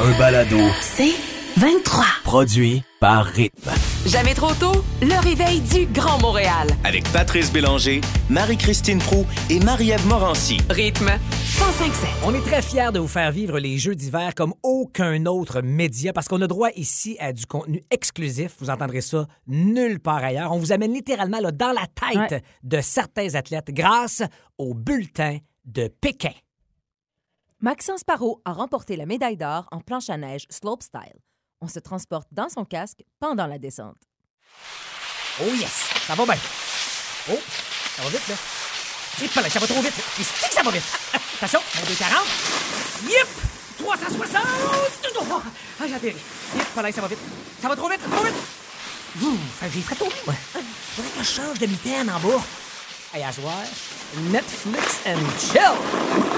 un balado C'est 23. produit par Rythme. Jamais trop tôt, le réveil du Grand Montréal. Avec Patrice Bélanger, Marie-Christine Prou et Marie-Ève Morancy. Rythme 1057. On est très fiers de vous faire vivre les Jeux d'hiver comme aucun autre média parce qu'on a droit ici à du contenu exclusif. Vous entendrez ça nulle part ailleurs. On vous amène littéralement là, dans la tête Ouais. de certains athlètes grâce au bulletin de Pékin. Maxence Parot a remporté la médaille d'or en planche à neige slopestyle. On se transporte dans son casque pendant la descente. Oh yes! Ça va bien. Oh, ça va vite, là. Hip, là, ça va trop vite. Et c'est que ça va vite. Attention, mon 240. Yip! 360! Oh, ah, j'ai atterri. Hip, là, ça va vite. Ça va trop vite, trop vite. Ouh, fait j'ai très tôt, moi. Faudrait que je change de mitaine en bas. Hey, à soir, Netflix and chill.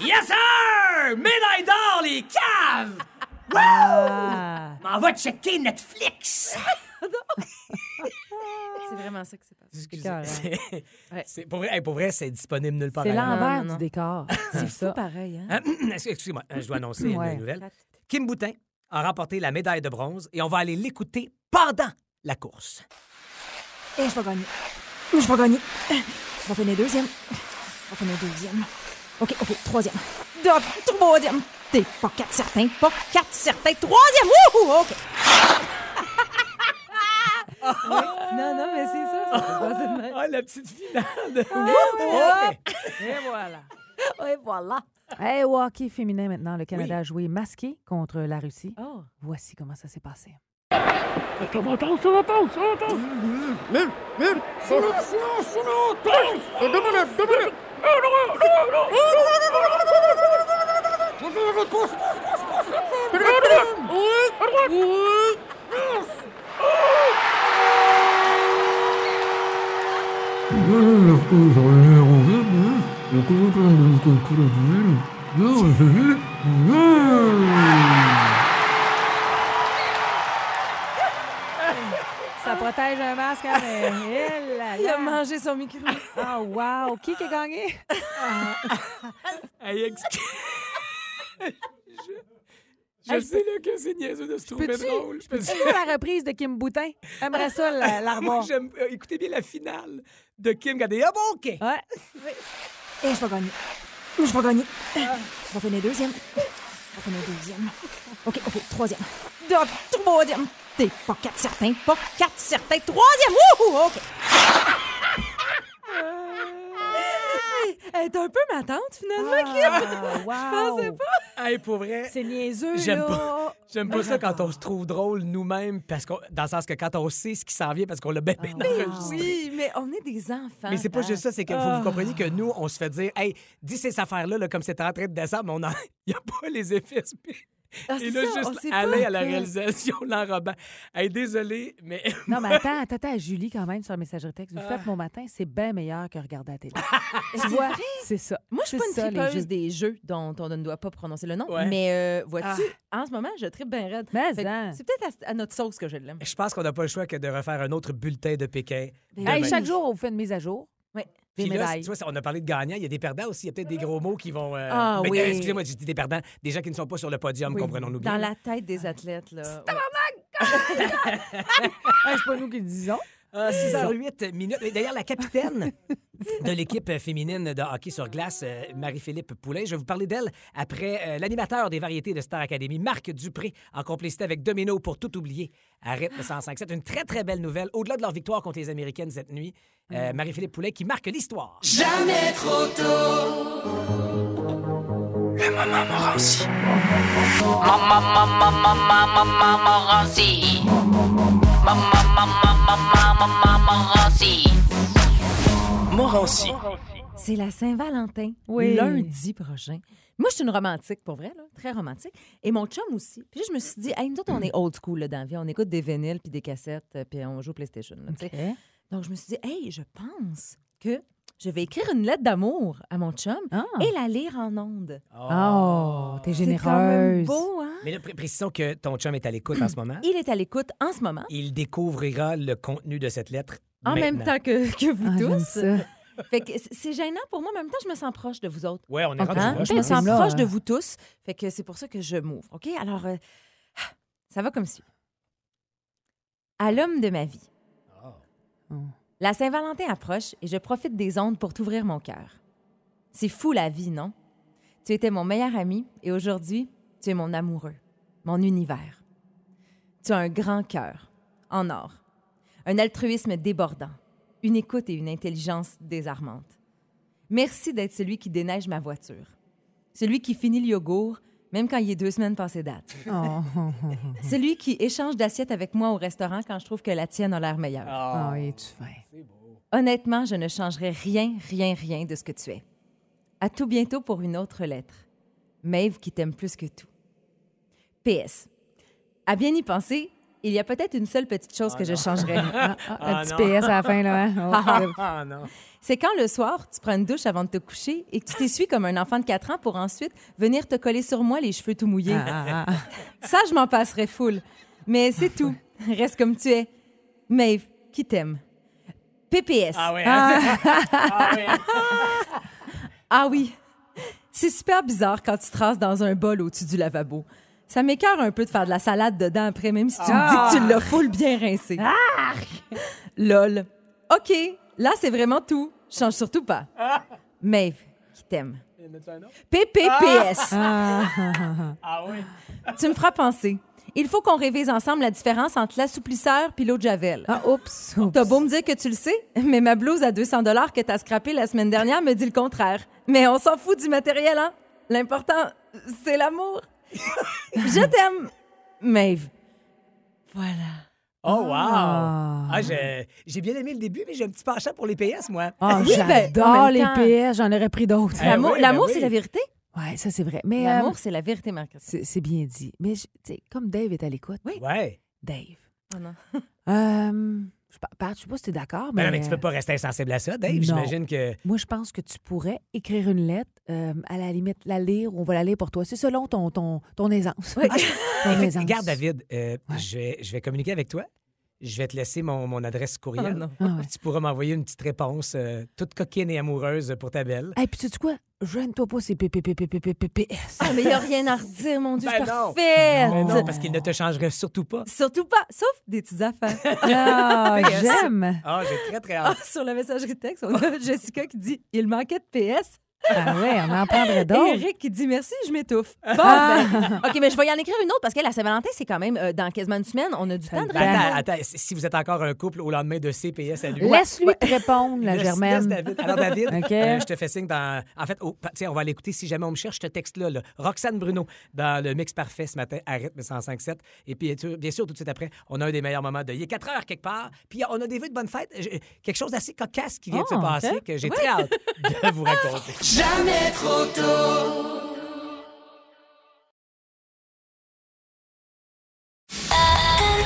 Yes, sir! Médaille d'or, les caves! Wow! M'en va checker Netflix! C'est vraiment ça qui s'est passé. Excusez. C'est- Ouais. c'est- pour, vrai, hey, pour vrai, c'est disponible nulle part. C'est l'envers non, non. du décor. C'est fou pareil, hein? Hein? Excusez-moi, euh, je dois annoncer Ouais. une nouvelle. Kim Boutin a remporté la médaille de bronze et on va aller l'écouter pendant la course. Et je vais gagner. Je vais gagner. Je vais finir deuxième. Je vais finir deuxième. OK, OK, troisième. Donc, troisième. T'es pas quatre certain, pas quatre certain. Troisième! Wouhou! OK. Non, non, mais c'est ça. ça s'est passé de même. Ah, la petite finale! de- Et voilà. Ouais, voilà. Hey, hockey féminin maintenant, le Canada a joué masqué contre la Russie. Oh. Voici comment ça s'est passé. Ça 그래, 그래, 그래, 그래, 그래, 그래, 그래, 그래, 그래, protège un masque, hein, mais... Là Il a là. mangé son micro. Ah, wow! Qui qui a gagné? Hey, ex- je je sais là, que c'est niaiseux de se trouver Peux-tu drôle. Je peux faire la reprise de Kim Boutin? J'aimerais ça la, la Moi, revoir. j'aime. euh, écoutez bien la finale de Kim Gardé. Ah bon, OK. Ouais. Et je vais gagner. Je vais gagner. Je vais finir deuxième. Je vais finir deuxième. OK, OK, troisième. Donc, troisième. T'es pas quatre certain, pas quatre certain. Troisième! Wouhou! OK. Elle est un peu ma tante, finalement, Ah, wow. pensais pas. Hey, pour vrai. C'est niaiseux, J'aime là. pas. J'aime pas ça quand on se trouve drôle nous-mêmes, parce qu'on, dans le sens que quand on sait ce qui s'en vient, parce qu'on l'a bien, bien enregistré. Oui, mais on est des enfants. Mais c'est pas juste ça, c'est faut que vous compreniez que nous, on se fait dire, hey, dis ces affaires-là, là, comme c'est en train de descendre, mais on en- il n'y a pas les effets Ah, Et là, ça, juste aller pas à la réalisation, l'enrobant. Hey, désolé, mais. Non, mais attends, attends, attends, Julie, quand même, sur la messagerie texte. Vous faites mon matin, c'est bien meilleur que regarder la télé. tu vois, c'est ça. Moi, je suis pas ça, une tripeuse jeux. des jeux dont on ne doit pas prononcer le nom. Ouais. Mais euh, vois-tu, en ce moment, je tripe bien raide. Hein. C'est peut-être à, à notre sauce que je l'aime. Je pense qu'on n'a pas le choix que de refaire un autre bulletin de Pékin. Hey, chaque jour, on vous fait une mise à jour. Oui. Des Puis là, tu vois, on a parlé de gagnants. Il y a des perdants aussi. Il y a peut-être des gros mots qui vont. euh, Ah oui. Excusez-moi, j'ai dit des perdants. Des gens qui ne sont pas sur le podium, comprenons-nous bien. Dans la tête des athlètes, là. C'est pas nous qui le disons. Ah, 6h08 minutes. Et D'ailleurs, la capitaine de l'équipe féminine de hockey sur glace, euh, Marie-Philippe Poulain, je vais vous parler d'elle après euh, l'animateur des variétés de Star Academy, Marc Dupré, en complicité avec Domino pour tout oublier à rythme 105. C'est une très, très belle nouvelle. Au-delà de leur victoire contre les Américaines cette nuit, euh, Marie-Philippe Poulain qui marque l'histoire. Le moment Morancy. Mama, mama, mama, mama, Morancy. Mama, mama, Morancy. C'est la Saint-Valentin, Oui. lundi prochain. Moi, je suis une romantique, pour vrai, là, très romantique. Et mon chum aussi. Puis là, je me suis dit, hey, nous autres, on est old school là, dans la vie. On écoute des vinyles, puis des cassettes, euh, puis on joue au PlayStation. là. Donc, je me suis dit, hey, je pense que je vais écrire une lettre d'amour à mon chum Ah. et la lire en ondes. Oh, t'es C'est quand même généreuse. beau, hein? Mais là, pré- précisons que ton chum est à l'écoute en ce moment. Il est à l'écoute en ce moment, Il découvrira le contenu de cette lettre en même temps que, que vous Ah, tous. Fait que c'est- gênant pour moi, mais en même temps, je me sens proche de vous autres. Ouais, on est rendu Hein? proche. Je me sens là, proche hein. de vous tous. Fait que c'est pour ça que je m'ouvre. OK? Alors, euh, ça va comme suit. À l'homme de ma vie. Oh. La Saint-Valentin approche et je profite des ondes pour t'ouvrir mon cœur. C'est fou la vie, non? Tu étais mon meilleur ami et aujourd'hui, tu es mon amoureux, mon univers. Tu as un grand cœur, en or, un altruisme débordant, une écoute et une intelligence désarmantes. Merci d'être celui qui déneige ma voiture, celui qui finit le yogourt, même quand il est deux semaines passées date, Oh, celui qui échange d'assiette avec moi au restaurant quand je trouve que la tienne a l'air meilleure. Ah, oh, es-tu fin? Honnêtement, je ne changerai rien, rien, rien de ce que tu es. À tout bientôt pour une autre lettre. Maeve qui t'aime plus que tout. PS. À bien y penser, il y a peut-être une seule petite chose que je changerais. Ah, ah, Ah, un petit non. PS à la fin, là. Hein? Oh, Ah non. C'est quand le soir, tu prends une douche avant de te coucher et que tu t'essuies comme un enfant de 4 ans pour ensuite venir te coller sur moi les cheveux tout mouillés? ah, ah, ah. Ça, je m'en passerais full. Mais c'est tout. Reste comme tu es. Maeve, qui t'aime? PPS. Ah ouais. hein? Ah. Ah oui. C'est super bizarre quand tu traces dans un bol au-dessus du lavabo. Ça m'écœure un peu de faire de la salade dedans après, même si tu me dis que tu l'as full bien rincé. Lol. OK, là, c'est vraiment tout. Change surtout pas. Maeve, qui t'aime. Y en a-tu un autre? PPPS. Ah oui. Tu me feras penser. Il faut qu'on révise ensemble la différence entre l'assouplisseur puis l'eau de Javel. Ah, oups. oups. T'as beau me dire que tu le sais, mais ma blouse à 200 dollars que t'as scrappée la semaine dernière me dit le contraire. Mais on s'en fout du matériel, hein? L'important, c'est l'amour. Je t'aime, Maeve. Voilà. Oh, wow! Ah. Ah, j'ai j'ai bien aimé le début, mais j'ai un petit penchant pour les PS, moi. Ah, Oui, ben, j'adore les PS. J'en aurais pris d'autres. Eh L'amour, oui, ben l'amour, oui. c'est la vérité? Ouais, ça, c'est vrai. Mais L'amour, euh, c'est la vérité, marc c'est c'est bien dit. Mais, je- tu sais, comme Dave est à l'écoute, Ouais. Dave. Oh non. Euh, je je sais pas si tu es d'accord, mais, Ben non, mais tu peux pas rester insensible à ça, Dave. J'imagine que. moi, je pense que tu pourrais écrire une lettre, euh, à la limite, la lire, on va la lire pour toi. C'est selon ton, ton, ton aisance. ton Écoute, aisance. Regarde, David, euh, Ouais. je, vais, je vais communiquer avec toi. Je vais te laisser mon, mon adresse courriel. Oh non. Ah ouais. Tu pourras m'envoyer une petite réponse euh, toute coquine et amoureuse pour ta belle. Et puis, tu sais quoi? Gêne-toi pas, c'est PPPPPPPS. Ah, mais il n'y a rien à redire, mon Dieu, Ben je suis non. parfaite. Mais non, parce qu'il ne te changerait surtout pas. Surtout pas, sauf des petites affaires. Ah, j'aime. Ah, j'ai très, très Ah, hâte. sur la messagerie texte, on a Jessica qui dit Il manquait de PS. Ah ouais, on en prendrait d'autres. Eric qui dit Merci, je m'étouffe. Bon, Ah. ben, OK, mais je vais y en écrire une autre parce que la Saint-Valentin, c'est quand même euh, dans quasiment une semaine. On a du temps de répondre. attends, attends, si vous êtes encore un couple au lendemain de CPS à lui. Laisse-lui te répondre, la Laisse- Germaine. laisse David. Alors, David, OK. euh, je te fais signe dans. En fait, oh, on va l'écouter si jamais on me cherche ce texte-là. là. Roxane Bruno, dans le mix parfait ce matin à rythme 105.7. Et puis, bien sûr, tout de suite après, on a un des meilleurs moments de. Il est 4 heures quelque part. Puis, on a des vœux de bonne fête. Quelque chose d'assez cocasse qui vient de se Oh, passer que j'ai très hâte de vous raconter.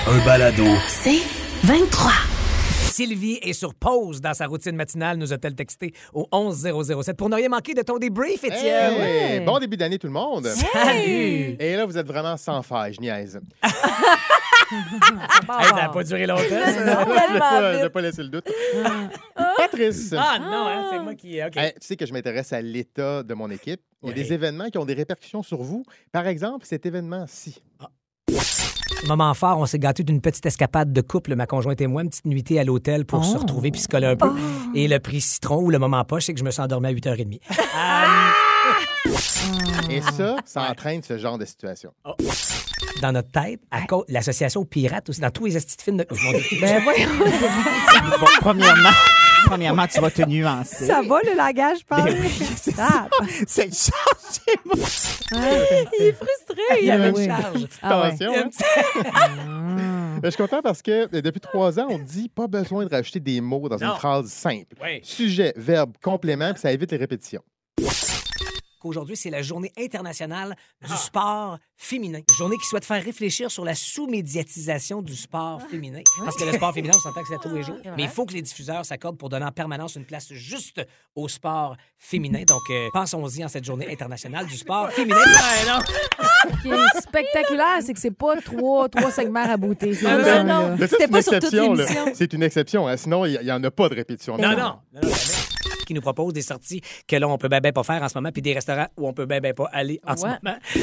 Un balado. C'est 23. Sylvie est sur pause dans sa routine matinale, nous a-t-elle texté au 11007 pour ne rien manquer de ton débrief, Étienne. Hey, Ouais. Bon début d'année, tout le monde. Salut! Et là, vous êtes vraiment sans faille, je niaise. Hey, ça n'a pas duré longtemps, ça. Je pas, pas laisser le doute. Patrice, Ah non, hein, c'est moi qui. OK. hey, tu sais que je m'intéresse à l'état de mon équipe. Il y a Oui. des événements qui ont des répercussions sur vous. Par exemple, cet événement-ci. Moment fort, on s'est gâté d'une petite escapade de couple, ma conjointe et moi, une petite nuitée à l'hôtel pour se Oh. retrouver puis se coller un peu. Et le prix citron ou le moment poche, c'est que je me suis endormi à 8h30. Et ça, ça entraîne ce genre de situation. Dans notre tête, à cause l'association pirate aussi, dans tous les astuces de. Oh. Ben voyons, Bon, premièrement, premièrement, tu vas te nuancer. ça va le langage, parle. Ben oui, c'est Ah, C'est changé, moi. Il est frustré. Il y avait une oui. charge. Ah. Attention, a hein? Ben, Je suis content parce que euh, depuis trois ans, on dit pas besoin de rajouter des mots dans Non. une phrase simple. Oui. Sujet, verbe, complément, puis ça évite les répétitions. Qu'aujourd'hui, c'est la journée internationale du sport féminin. Une journée qui souhaite faire réfléchir sur la sous-médiatisation du sport féminin. Parce que le sport féminin, on s'entend que c'est à tous les jours. Mais il faut que les diffuseurs s'accordent pour donner en permanence une place juste au sport féminin. Donc, euh, pensons-y en cette journée internationale du sport féminin. Ouais, non. Ce qui est spectaculaire, c'est que c'est pas trois, trois segments à beauté. C'est Ah, non, non. C'était c'est pas une sur toute l'émission. C'est une exception. hein. Sinon, il n'y en a pas de répétition. Non, non. non, non, jamais. Qui nous proposent des sorties que là, on peut bien, bien pas faire en ce moment, puis des restaurants où on peut bien, bien pas aller en ce moment.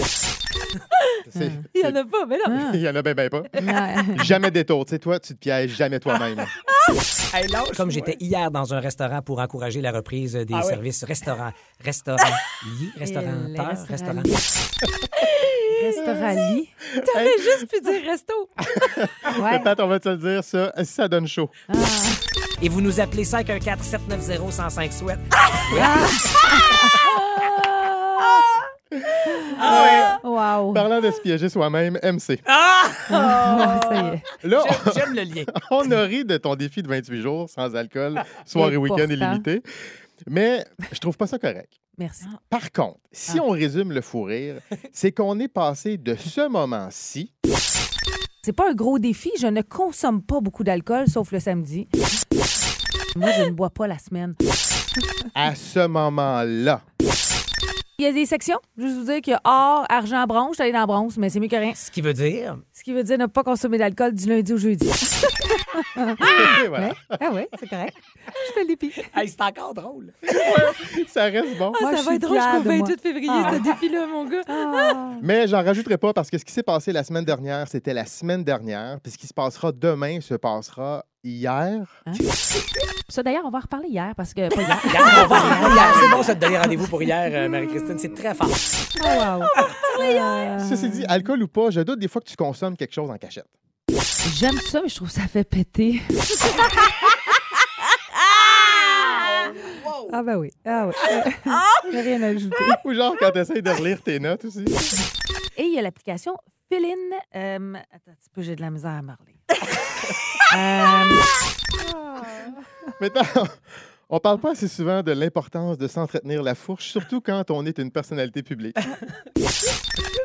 C'est- Il y en a pas, mais là. Il y en a bien, bien pas. Jamais détour. Tu sais, toi, tu te pièges jamais toi-même. Hey, Comme j'étais hier dans un restaurant pour encourager la reprise des Ah services restaurants, restaurants, liés, les restaurateurs, restaurants restaurants. Restaurant-lit. T'aurais juste pu dire resto. Ouais. Peut-être on va te le dire, ça, si ça donne chaud. Et vous nous appelez 514-790-1005 souhait. Wow. Parlant de se piéger soi-même, MC. Ah! Ah, ça y est. Là, J'aime- J'aime le lien. on a ri de ton défi de 28 jours sans alcool, soir et week-end illimité. Mais je trouve pas ça correct. Merci. Par contre, si Ah. on résume le fou rire, c'est qu'on est passé de ce moment-ci C'est pas un gros défi. Je ne consomme pas beaucoup d'alcool, sauf le samedi. Moi, je ne bois pas la semaine. à ce moment-là. Il y a des sections. Juste vous dire qu'il y a or, argent, bronze. Je suis allée dans bronze, mais c'est mieux que rien. Ce qui veut dire, Ce qui veut dire ne pas consommer d'alcool du lundi au jeudi. Voilà. Ouais. Ah oui, c'est correct. Je fais l'épi. hey, c'est encore drôle. Ça reste bon. Moi, Ah, je ça va être drôle jusqu'au de moi. 28 février, Ah. ce défi-là, mon gars. Ah. Mais j'en rajouterai pas parce que ce qui s'est passé la semaine dernière, c'était la semaine dernière. Puis ce qui se passera demain se passera hier. Ça, d'ailleurs, on va en reparler hier parce que. Pas hier. Hier, on va- hier, c'est bon, ça te donner rendez-vous pour hier, euh, Marie-Christine. C'est très fort. Oh, wow. Euh, Ceci dit, alcool ou pas, je doute des fois que tu consommes quelque chose en cachette. J'aime ça, mais je trouve que ça fait péter. Ah ben oui. Ah oui. J'ai rien à ajouter. Ou genre quand tu essaies de relire tes notes aussi. Et il y a l'application Féline. Euh, attends un petit peu, j'ai de la misère à parler. Euh, Maintenant, on parle pas assez souvent de l'importance de s'entretenir la fourche, surtout quand on est une personnalité publique.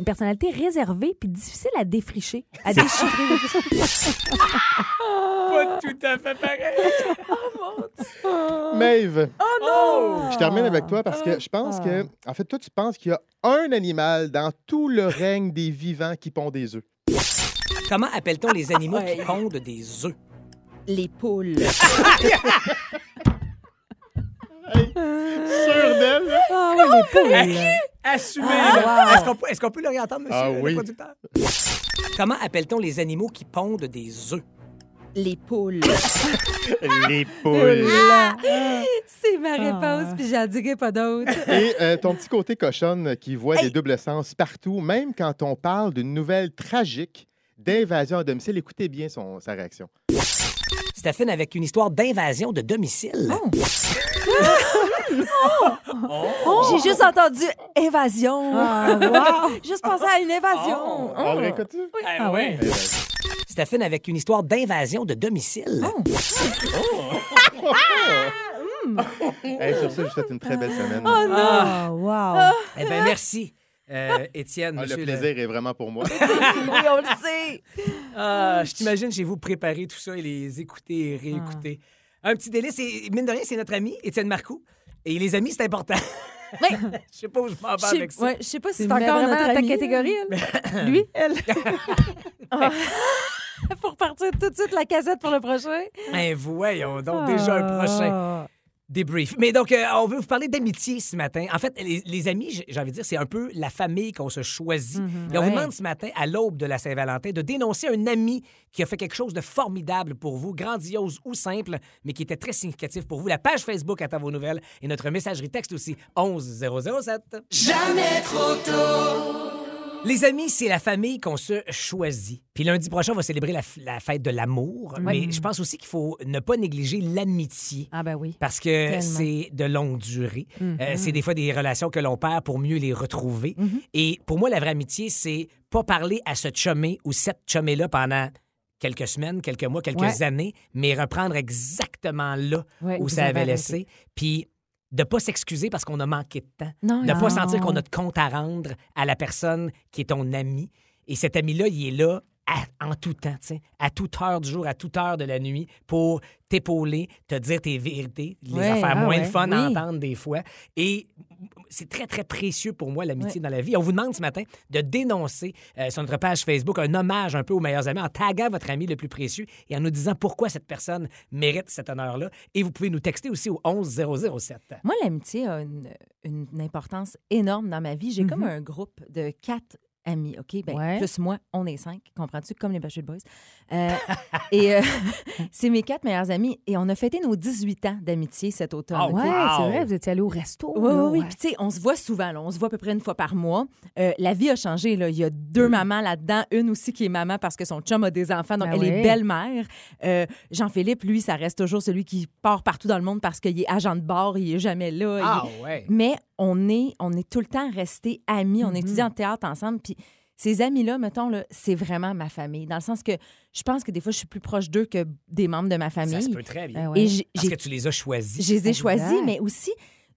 Une personnalité réservée puis difficile à défricher, à déchiffrer. Pas tout à fait pareil. Maeve, Oh! je termine avec toi parce que je pense que, en fait, toi, tu penses qu'il y a un animal dans tout le règne des vivants qui pond des œufs. Comment appelle-t-on les animaux qui pondent des œufs? Les poules. Sûr d'elle? là? Ah oui, les poules. Assumé, Ah, wow. Est-ce qu'on peut, le réentendre, monsieur Ah le producteur? Comment appelle-t-on les animaux qui pondent des œufs? Les poules. Les poules. C'est ma réponse, puis j'en dirai pas d'autre. Et euh, ton petit côté cochonne qui voit des doubles sens partout, même quand on parle d'une nouvelle tragique d'invasion à domicile. Écoutez bien son, sa réaction. Stéphane avec une histoire d'invasion de domicile. J'ai juste entendu évasion. Ah, wow. Juste pensé à une évasion. Oh. On le réécoute-tu? Ah ouais. Eh ben, Stéphane avec une histoire d'invasion de domicile. hey, sur ça, je vous souhaite une très belle semaine. Ah, wow. Eh bien, merci, euh, Étienne. Ah, le plaisir est vraiment pour moi. Oui, on le sait. Ah, je t'imagine chez vous préparer tout ça et les écouter et réécouter. Un petit délice. Et mine de rien, c'est notre ami, Étienne Marcoux. Et les amis, c'est important. Mais- Je sais pas où je m'en vais avec ça. ouais, je sais pas si C'est encore notre ta catégorie, elle? Lui? Elle? Pour partir tout de suite la casette pour le prochain. Ben voyons donc, déjà un prochain Ah. Débrief. Mais donc, euh, on veut vous parler d'amitié ce matin. En fait, les, les amis, j'ai envie de dire, c'est un peu la famille qu'on se choisit. Et on vous demande ce matin, à l'aube de la Saint-Valentin, de dénoncer un ami qui a fait quelque chose de formidable pour vous, grandiose ou simple, mais qui était très significatif pour vous. La page Facebook Attends vos nouvelles et notre messagerie texte aussi, 11007. Les amis, c'est la famille qu'on se choisit. Puis lundi prochain, on va célébrer la, fête de l'amour. Mais je pense aussi qu'il faut ne pas négliger l'amitié. Ah, ben oui. Parce que c'est de longue durée. Mhm. Euh, c'est des fois des relations que l'on perd pour mieux les retrouver. Et pour moi, la vraie amitié, c'est pas parler à ce chumé ou cette chumée-là pendant quelques semaines, quelques mois, quelques Ouais. années, mais reprendre exactement là Ouais, où ça avait laissé. Puis de pas s'excuser parce qu'on a manqué de temps. Non, De non. pas sentir qu'on a de compte à rendre à la personne qui est ton ami. Et cet ami-là, il est là à- en tout temps, à toute heure du jour, à toute heure de la nuit, pour t'épauler, te dire tes vérités, les Ouais, affaires ah moins ouais, le fun à entendre des fois. Et c'est très, très précieux pour moi, l'amitié dans la vie. On vous demande ce matin de dénoncer euh, sur notre page Facebook un hommage un peu aux meilleurs amis en taguant votre ami le plus précieux et en nous disant pourquoi cette personne mérite cet honneur-là. Et vous pouvez nous texter aussi au 11007. Moi, l'amitié a une, une importance énorme dans ma vie. J'ai comme Mhm. un groupe de quatre amis, OK? Ben, Ouais. Plus moi, on est cinq, comprends-tu? Comme les Backstreet Boys. Euh, et euh, c'est mes quatre meilleurs amis. Et on a fêté nos 18 ans d'amitié cet automne. Ah? Ouais, Wow. c'est vrai, vous étiez allé au resto. Oui, là, oui, oui. ouais. Puis, tu sais, on se voit souvent. là. On se voit à peu près une fois par mois. Euh, la vie a changé. Là. Il y a deux mamans là-dedans. Une aussi qui est maman parce que son chum a des enfants. Donc, Ben elle est belle-mère. Euh, Jean-Philippe, lui, ça reste toujours celui qui part partout dans le monde parce qu'il est agent de bord. Il est jamais là. Il- Ah ouais. Mais on est, on est tout le temps restés amis. On Mhm. étudie en théâtre ensemble. Puis ces amis-là, mettons, là, c'est vraiment ma famille. Dans le sens que je pense que des fois, je suis plus proche d'eux que des membres de ma Ça se famille. peut très bien. Ben ouais. Et j'ai- Parce que tu les as choisis. je les ai choisis, mais aussi,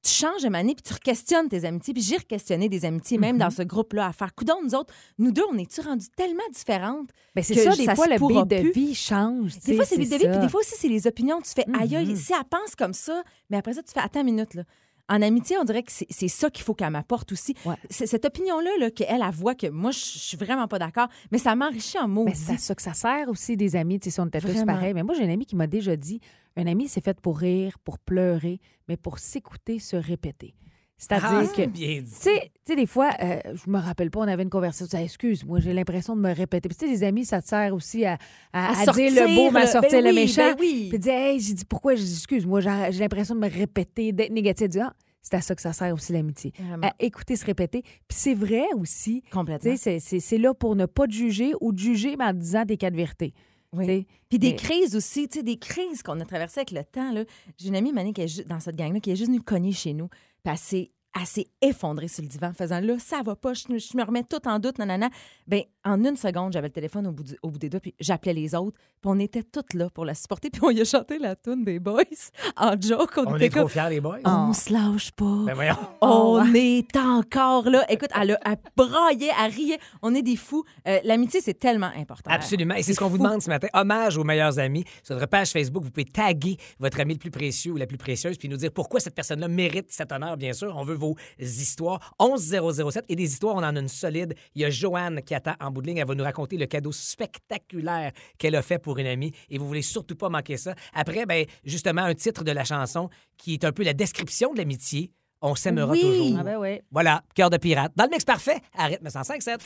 tu changes de manière puis tu re-questionnes tes amitiés. Puis j'ai re-questionné des amitiés, même Mhm. dans ce groupe-là, à faire coudon, nous autres, nous deux, on est-tu rendus tellement différentes? Ben, c'est que ça, des ça fois, le beat de plus? vie change. Des fois, c'est les de vie, puis des fois aussi, c'est les opinions. Tu fais, aïe, aïe, Mhm. si elle pense comme ça, mais après ça, tu fais, attends une minute, là. En amitié, on dirait que c'est ça qu'il faut qu'elle m'apporte aussi. Ouais. Cette opinion-là, là, qu'elle, elle voit que moi, je suis vraiment pas d'accord, mais ça m'enrichit en mots. Mais c'est ça que ça sert aussi des amis, tu sais, si on était tous pareils. Mais moi, j'ai un ami qui m'a déjà dit un ami, c'est fait pour rire, pour pleurer, mais pour s'écouter, se répéter. C'est-à-dire Ah, que. bien dit. Tu sais, tu des fois, euh, je me rappelle pas, on avait une conversation, tu dis, excuse, moi, j'ai l'impression de me répéter. Puis, tu sais, les amis, ça te sert aussi à, à- À à dire le beau, mais à sortir, sortir ben le oui, méchant. ben oui. Puis, dire, hey, j'ai dit, pourquoi? J'ai dit, excuse, moi, j'ai l'impression de me répéter, d'être négatif. Dis, ah, c'est à ça que ça sert aussi l'amitié. À écouter, se répéter. Puis, c'est vrai aussi. Tu Complètement. sais, c'est- là pour ne pas te juger ou te juger, mais en te disant des cas de vérité. Oui. Tu Puis des mais- crises aussi, tu sais, des crises qu'on a traversées avec le temps. J'ai une amie, Mané, qui est dans cette gang-là, qui est juste venue cogner chez nous. Puis elle s'est, effondrée sur le divan, faisant là, ça va pas, je, me- je me remets tout en doute, nanana. Ben, en une seconde, j'avais le téléphone au bout, du- au bout des doigts, puis j'appelais les autres, puis on était toutes là pour la supporter, puis on y a chanté la tune des boys en joke. On, On était est trop fiers, les boys. on se lâche pas. Ben voyons. On est encore là. Écoute, elle, a- elle braillait, elle riait. On est des fous. Euh, L'amitié, c'est tellement important. Absolument. Et c'est ce qu'on vous demande ce matin. Hommage aux meilleurs amis. Sur notre page Facebook, vous pouvez taguer votre ami le plus précieux ou la plus précieuse, puis nous dire pourquoi cette personne-là mérite cet honneur, bien sûr. On veut vos histoires. 11007. Et des histoires, on en a une solide. Il y a Joanne qui attend en bout de ligne. Elle va nous raconter le cadeau spectaculaire qu'elle a fait pour une amie. Et vous voulez surtout pas manquer ça. Après, ben, justement, un titre de la chanson qui est un peu la description de l'amitié. On s'aimera Oui. toujours. Ah ben oui. Voilà, cœur de pirate. Dans le mix parfait, à rythme 105.7.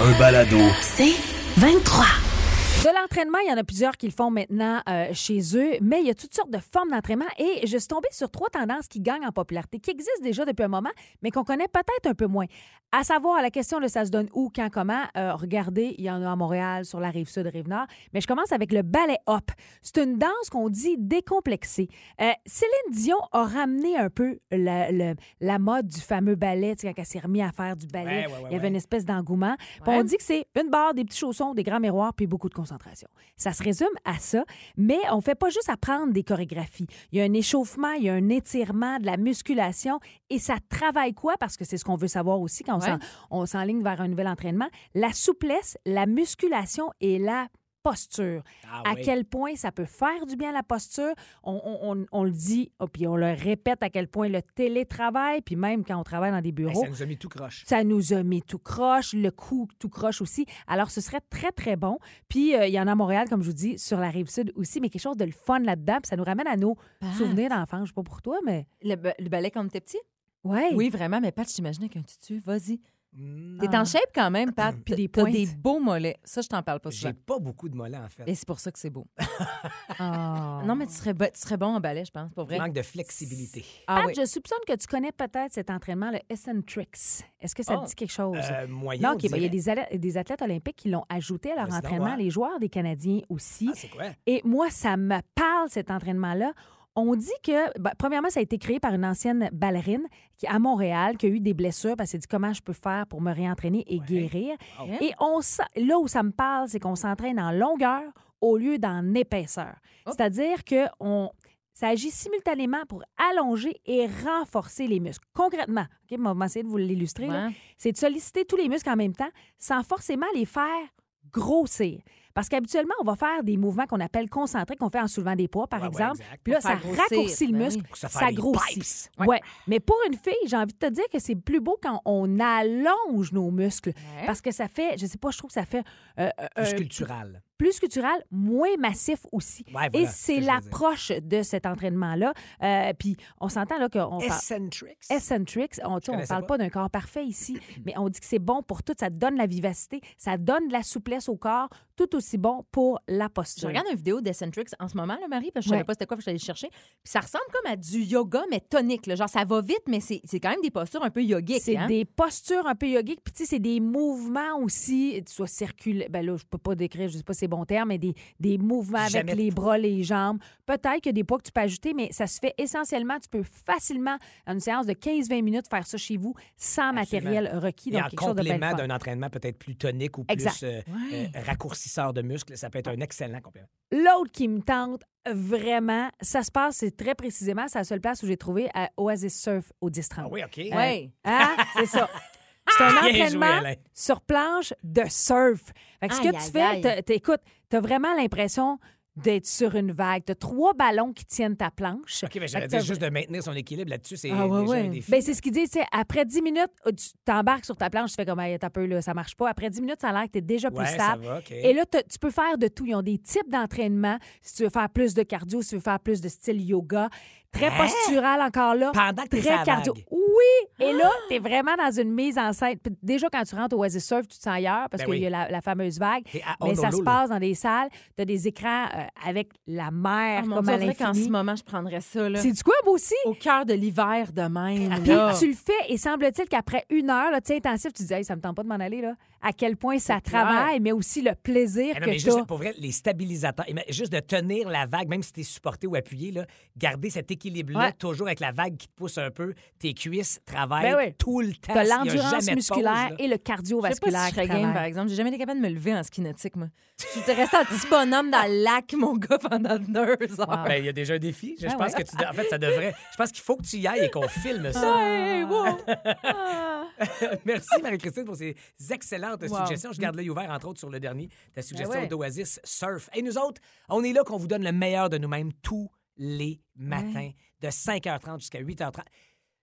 Un balado. C'est 23. De l'entraînement, il y en a plusieurs qui le font maintenant euh, chez eux, mais il y a toutes sortes de formes d'entraînement et je suis tombée sur trois tendances qui gagnent en popularité, qui existent déjà depuis un moment, mais qu'on connaît peut-être un peu moins. À savoir, la question, là, ça se donne où, quand, comment? Euh, regardez, il y en a à Montréal, sur la rive sud, rive nord, mais je commence avec le ballet hop. C'est une danse qu'on dit décomplexée. Euh, Céline Dion a ramené un peu la, mode du fameux ballet, quand elle s'est remise à faire du ballet. Ouais, ouais, ouais, il y avait une espèce d'engouement. On dit que c'est une barre, des petits chaussons, des grands miroirs, puis beaucoup de concentration. Ça se résume à ça, mais on fait pas juste apprendre des chorégraphies. Il y a un échauffement, il y a un étirement, de la musculation, et ça travaille quoi? Parce que c'est ce qu'on veut savoir aussi quand on Ouais. s'en- on s'enligne vers un nouvel entraînement. La souplesse, la musculation et la posture. Ah à oui. quel point ça peut faire du bien la posture? On, on- on- on le dit, oh, puis on le répète à quel point le télétravail, puis même quand on travaille dans des Hey, bureaux, ça nous a mis tout croche. ça nous a mis tout croche, le cou tout croche aussi. Alors, ce serait très, très bon. Puis, euh, il y en a à Montréal, comme je vous dis, sur la rive sud aussi, mais quelque chose de le fun là-dedans. Puis ça nous ramène à nos Pat. souvenirs d'enfance. Je sais pas pour toi, mais. Le, le ballet quand on était petit? Ouais. Oui, vraiment, mais Pat, je t'imaginais qu'un tutu. Vas-y. T'es en shape quand même, Pat. Puis des T'as pointes. des beaux mollets. Ça, je t'en parle pas souvent. J'ai pas beaucoup de mollets, en fait. Et c'est pour ça que c'est beau. Ah. Non, mais tu serais, bo- tu serais bon en ballet, je pense, pour vrai. Manque de flexibilité. Ah Pat, oui. je soupçonne que tu connais peut-être cet entraînement, le Eccentrics. Est-ce que ça Oh. te dit quelque chose? Euh, moyen, non, on OK. ben, il y a dirait. des athlètes, des athlètes olympiques qui l'ont ajouté à leur entraînement, les joueurs des Canadiens aussi. Ah, c'est quoi? Et moi, ça me parle, cet entraînement-là. On dit que, ben, premièrement, ça a été créé par une ancienne ballerine qui, à Montréal qui a eu des blessures parce qu'elle s'est dit comment je peux faire pour me réentraîner et guérir? Et on, là où ça me parle, c'est qu'on s'entraîne en longueur au lieu d'en épaisseur. Oh. C'est-à-dire que on, ça agit simultanément pour allonger et renforcer les muscles. Concrètement, OK, on va essayer de vous l'illustrer. Ouais. C'est de solliciter tous les muscles en même temps sans forcément les faire grossir. Parce qu'habituellement, on va faire des mouvements qu'on appelle concentriques, qu'on fait en soulevant des poids, par Ouais, ouais, exemple. exact. Puis là, ça grossir, raccourcit le ben muscle, ça des grossit. pipes. Ouais. Mais pour une fille, j'ai envie de te dire que c'est plus beau quand on allonge nos muscles. Ouais. Parce que ça fait, je sais pas, je trouve que ça fait euh, euh, Plus euh, cultural. Plus sculptural, moins massif aussi. Ouais, voilà, Et c'est c'est je l'approche de cet entraînement-là. Euh, puis on s'entend là qu'on parle. Eccentrics. Eccentrics, on ne parle pas. pas, d'un corps parfait ici, mais on dit que c'est bon pour tout. Ça donne la vivacité, ça donne de la souplesse au corps, tout aussi bon pour la Je posture. regarde une vidéo d'Eccentrics en ce moment, là, Marie, parce que je savais Ouais. pas c'était quoi, je suis allée chercher. Puis ça ressemble comme à du yoga, mais tonique. là. Genre, ça va vite, mais c'est c'est quand même des postures un peu yogiques. C'est hein? des postures un peu yogiques, puis tu sais, c'est des mouvements aussi, soit circulaires, ben là, je peux pas décrire, je sais pas ces bons termes, mais des, des mouvements avec Jamais les bras, les jambes. Peut-être qu'il y a des poids que tu peux ajouter, mais ça se fait essentiellement, tu peux facilement, en une séance de 15-20 minutes, faire ça chez vous sans matériel requis. Et Donc, en quelque chose de bien complément d'un entraînement peut-être plus tonique ou Exact. plus euh, euh, raccourcisseur de muscles, ça peut être un excellent complément. L'autre qui me tente vraiment, ça se passe, c'est très précisément, c'est la seule place où j'ai trouvé à Oasis Surf au 10-30. Ah oui, OK. Ouais. Hein? C'est ça. C'est un joué, entraînement sur planche de surf. Fait que ce que tu aïe, fais, aïe. t'as- t'as- écoute, tu as vraiment l'impression d'être sur une vague. Tu as trois ballons qui tiennent ta planche. OK, mais j'allais dire t'as- juste de maintenir son équilibre là-dessus, c'est Ah, ouais, déjà ouais. un défi. Ben, c'est ce qu'ils disent, c'est après 10 minutes, euh, tu t'embarques sur ta planche, tu fais comme, hey, t'as peu, là, ça marche pas. Après 10 minutes, ça a l'air que tu es déjà plus ouais, ça stable. va. Et là, t'as- tu peux faire de tout. Ils ont des types d'entraînement. Si tu veux faire plus de cardio, si tu veux faire plus de style yoga. Très Hein? postural encore là. Pendant que t'es sur Très la cardio. vague. Oui! Et là, tu es vraiment dans une mise en scène. Puis Déjà, quand tu rentres au Oasis Surf, tu te sens ailleurs parce Ben qu'il y a la, la fameuse vague. T'es à Mais ça se passe dans des salles. Tu as des écrans euh, avec la mer Ah, mon comme Dieu, à on dirait qu'en ce l'infini. moment, je prendrais ça. Là. C'est du quoi, moi aussi? Au cœur de l'hiver de même. Puis là. tu le fais et semble-t-il qu'après une heure là, tu sais, intensif, tu te dis, hey, ça me tente pas de m'en aller. Là. À quel point ça travaille, mais aussi le plaisir Ah non, que mais juste, as. pour vrai, les stabilisateurs, juste de tenir la vague, même si tu es supporté ou appuyé, là, garder cet équilibre-là, Ouais. toujours avec la vague qui te pousse un peu, tes cuisses travaillent Ben oui. tout le temps. Tu Il y as a l'endurance musculaire pause, et le Je sais pas cardiovasculaire. si je game, par exemple. J'ai jamais été capable de me lever en ski nautique, moi. J'étais restée un petit bonhomme dans le lac, mon gars, pendant deux heures. Wow. Ben, il y a déjà un défi. Je, je Ah pense ouais. que tu, en fait, ça devrait. Je pense qu'il faut que tu y ailles et qu'on filme ça. Wow. Merci, Marie-Christine, pour ces excellentes Wow. suggestions. Je garde l'œil ouvert, entre autres, sur le dernier, ta suggestion ouais. d'Oasis Surf. Et nous autres, on est là qu'on vous donne le meilleur de nous-mêmes tous les matins, de 5h30 jusqu'à 8h30.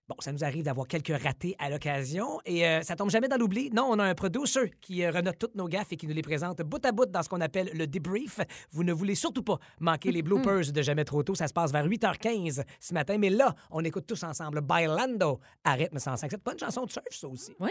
Bon, ça nous arrive d'avoir quelques ratés à l'occasion et euh, ça tombe jamais dans l'oubli. Non, on a un producer qui euh, renote toutes nos gaffes et qui nous les présente bout à bout dans ce qu'on appelle le débrief. Vous ne voulez surtout pas manquer les bloopers de Jamais trop tôt. Ça se passe vers 8h15 ce matin. Mais là, on écoute tous ensemble Bailando à rythme 105. C'est pas une chanson de surf, ça aussi. Oui.